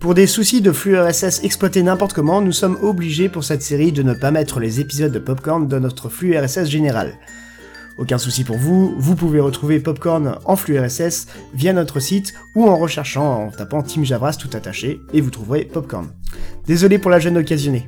Pour des soucis de flux RSS exploités n'importe comment, nous sommes obligés pour cette série de ne pas mettre les épisodes de Popcorn dans notre flux RSS général. Aucun souci pour vous, vous pouvez retrouver Popcorn en flux RSS via notre site ou en recherchant en tapant Team Javras tout attaché et vous trouverez Popcorn. Désolé pour la jeune occasionnée.